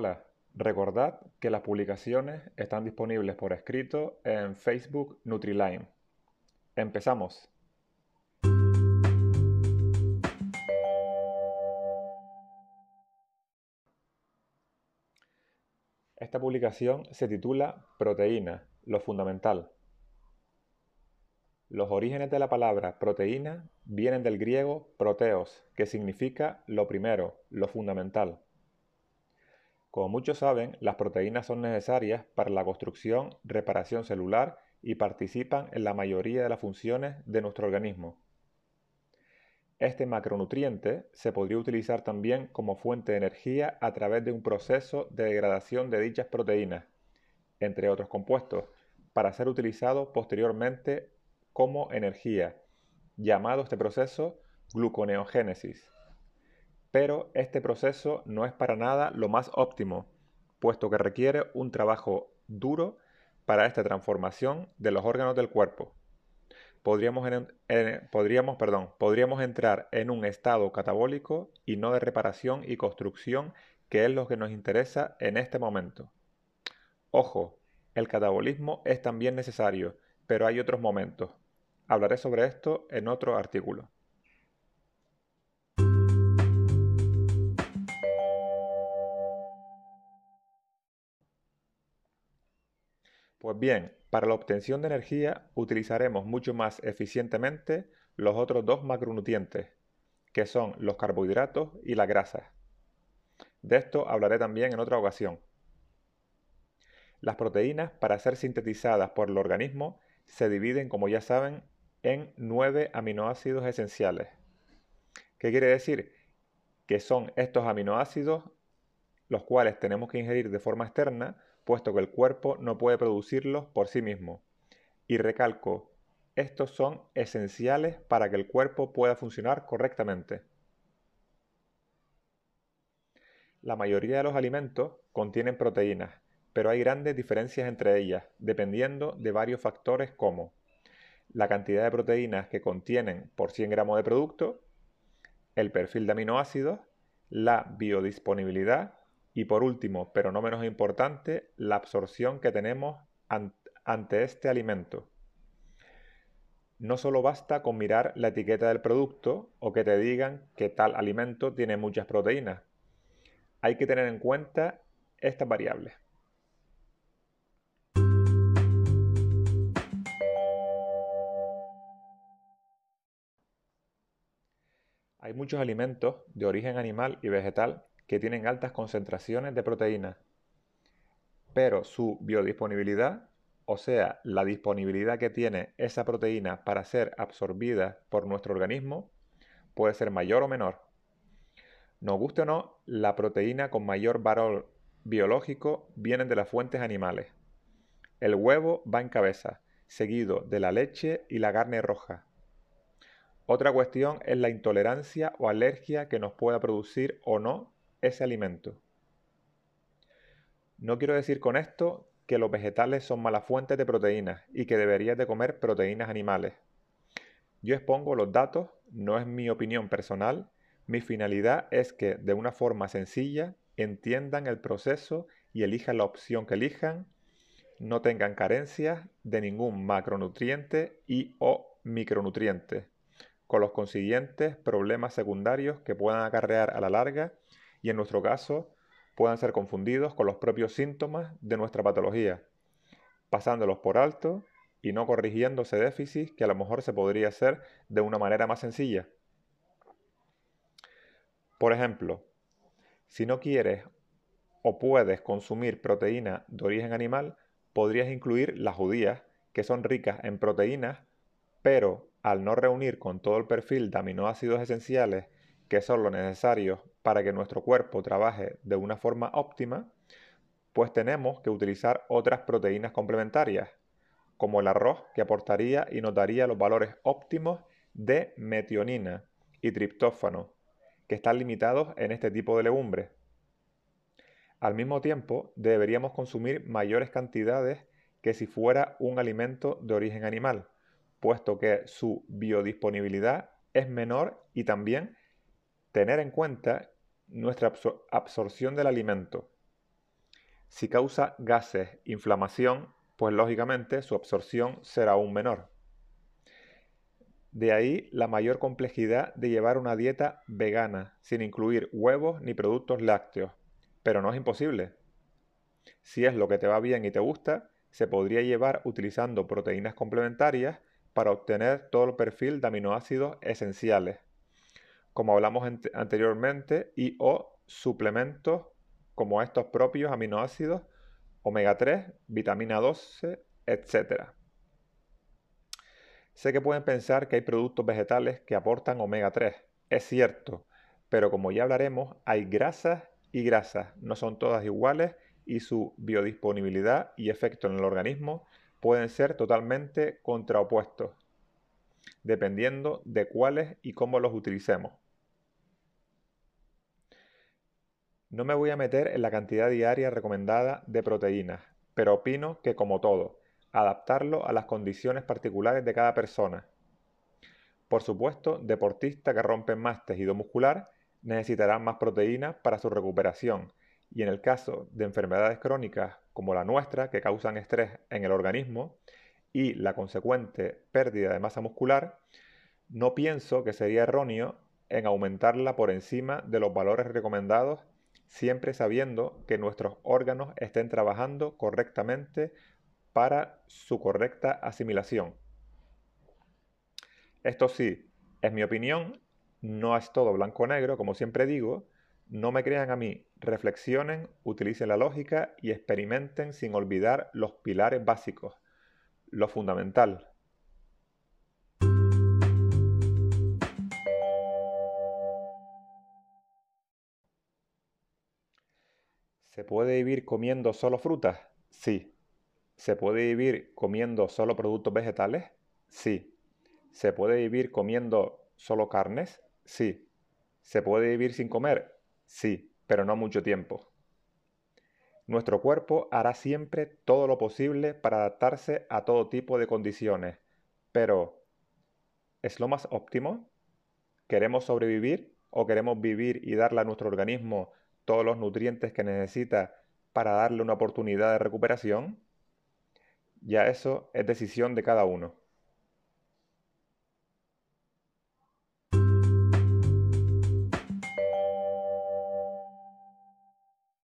Hola, recordad que las publicaciones están disponibles por escrito en Facebook Nutriline. Empezamos. Esta publicación se titula Proteína, lo fundamental. Los orígenes de la palabra proteína vienen del griego proteos, que significa lo primero, lo fundamental. Como muchos saben, las proteínas son necesarias para la construcción, reparación celular y participan en la mayoría de las funciones de nuestro organismo. Este macronutriente se podría utilizar también como fuente de energía a través de un proceso de degradación de dichas proteínas, entre otros compuestos, para ser utilizado posteriormente como energía, llamado este proceso gluconeogénesis. Pero este proceso no es para nada lo más óptimo, puesto que requiere un trabajo duro para esta transformación de los órganos del cuerpo podríamos, entrar en un estado catabólico y no de reparación y construcción, que es lo que nos interesa en este momento. Ojo, el catabolismo es también necesario, pero hay otros momentos. Hablaré sobre esto en otro artículo. Pues bien, para la obtención de energía utilizaremos mucho más eficientemente los otros dos macronutrientes, que son los carbohidratos y las grasas. De esto hablaré también en otra ocasión. Las proteínas, para ser sintetizadas por el organismo, se dividen, como ya saben, en nueve aminoácidos esenciales. ¿Qué quiere decir? Que son estos aminoácidos los cuales tenemos que ingerir de forma externa puesto que el cuerpo no puede producirlos por sí mismo. Y recalco, estos son esenciales para que el cuerpo pueda funcionar correctamente. La mayoría de los alimentos contienen proteínas, pero hay grandes diferencias entre ellas, dependiendo de varios factores como la cantidad de proteínas que contienen por 100 gramos de producto, el perfil de aminoácidos, la biodisponibilidad y por último, pero no menos importante, la absorción que tenemos ante este alimento. No solo basta con mirar la etiqueta del producto o que te digan que tal alimento tiene muchas proteínas. Hay que tener en cuenta estas variables. Hay muchos alimentos de origen animal y vegetal que tienen altas concentraciones de proteínas, pero su biodisponibilidad, o sea, la disponibilidad que tiene esa proteína para ser absorbida por nuestro organismo, puede ser mayor o menor. Nos guste o no, la proteína con mayor valor biológico vienen de las fuentes animales. El huevo va en cabeza, seguido de la leche y la carne roja. Otra cuestión es la intolerancia o alergia que nos pueda producir o no ese alimento. No quiero decir con esto que los vegetales son malas fuentes de proteínas y que deberías de comer proteínas animales. Yo expongo los datos, no es mi opinión personal, mi finalidad es que de una forma sencilla entiendan el proceso y elijan la opción que elijan, no tengan carencias de ningún macronutriente y o micronutriente, con los consiguientes problemas secundarios que puedan acarrear a la larga y en nuestro caso puedan ser confundidos con los propios síntomas de nuestra patología, pasándolos por alto y no corrigiendo ese déficit que a lo mejor se podría hacer de una manera más sencilla. Por ejemplo, si no quieres o puedes consumir proteína de origen animal, podrías incluir las judías, que son ricas en proteínas, pero al no reunir con todo el perfil de aminoácidos esenciales que son lo necesario para que nuestro cuerpo trabaje de una forma óptima, pues tenemos que utilizar otras proteínas complementarias, como el arroz que aportaría y notaría los valores óptimos de metionina y triptófano, que están limitados en este tipo de legumbres. Al mismo tiempo, deberíamos consumir mayores cantidades que si fuera un alimento de origen animal, puesto que su biodisponibilidad es menor y también tener en cuenta nuestra absorción del alimento. Si causa gases, inflamación, pues lógicamente su absorción será aún menor. De ahí la mayor complejidad de llevar una dieta vegana, sin incluir huevos ni productos lácteos. Pero no es imposible. Si es lo que te va bien y te gusta, se podría llevar utilizando proteínas complementarias para obtener todo el perfil de aminoácidos esenciales, como hablamos anteriormente, y o suplementos como estos propios aminoácidos, omega 3, vitamina 12, etc. Sé que pueden pensar que hay productos vegetales que aportan omega 3. Es cierto, pero como ya hablaremos, hay grasas y grasas. No son todas iguales y su biodisponibilidad y efecto en el organismo pueden ser totalmente contraopuestos, dependiendo de cuáles y cómo los utilicemos. No me voy a meter en la cantidad diaria recomendada de proteínas, pero opino que como todo, adaptarlo a las condiciones particulares de cada persona. Por supuesto, deportistas que rompen más tejido muscular necesitarán más proteínas para su recuperación y en el caso de enfermedades crónicas como la nuestra que causan estrés en el organismo y la consecuente pérdida de masa muscular, no pienso que sería erróneo en aumentarla por encima de los valores recomendados siempre sabiendo que nuestros órganos estén trabajando correctamente para su correcta asimilación. Esto sí, es mi opinión, no es todo blanco o negro, como siempre digo, no me crean a mí, reflexionen, utilicen la lógica y experimenten sin olvidar los pilares básicos, lo fundamental. ¿Se puede vivir comiendo solo frutas? Sí. ¿Se puede vivir comiendo solo productos vegetales? Sí. ¿Se puede vivir comiendo solo carnes? Sí. ¿Se puede vivir sin comer? Sí, pero no mucho tiempo. Nuestro cuerpo hará siempre todo lo posible para adaptarse a todo tipo de condiciones, pero ¿es lo más óptimo? ¿Queremos sobrevivir o queremos vivir y darle a nuestro organismo todos los nutrientes que necesita para darle una oportunidad de recuperación? Ya eso es decisión de cada uno.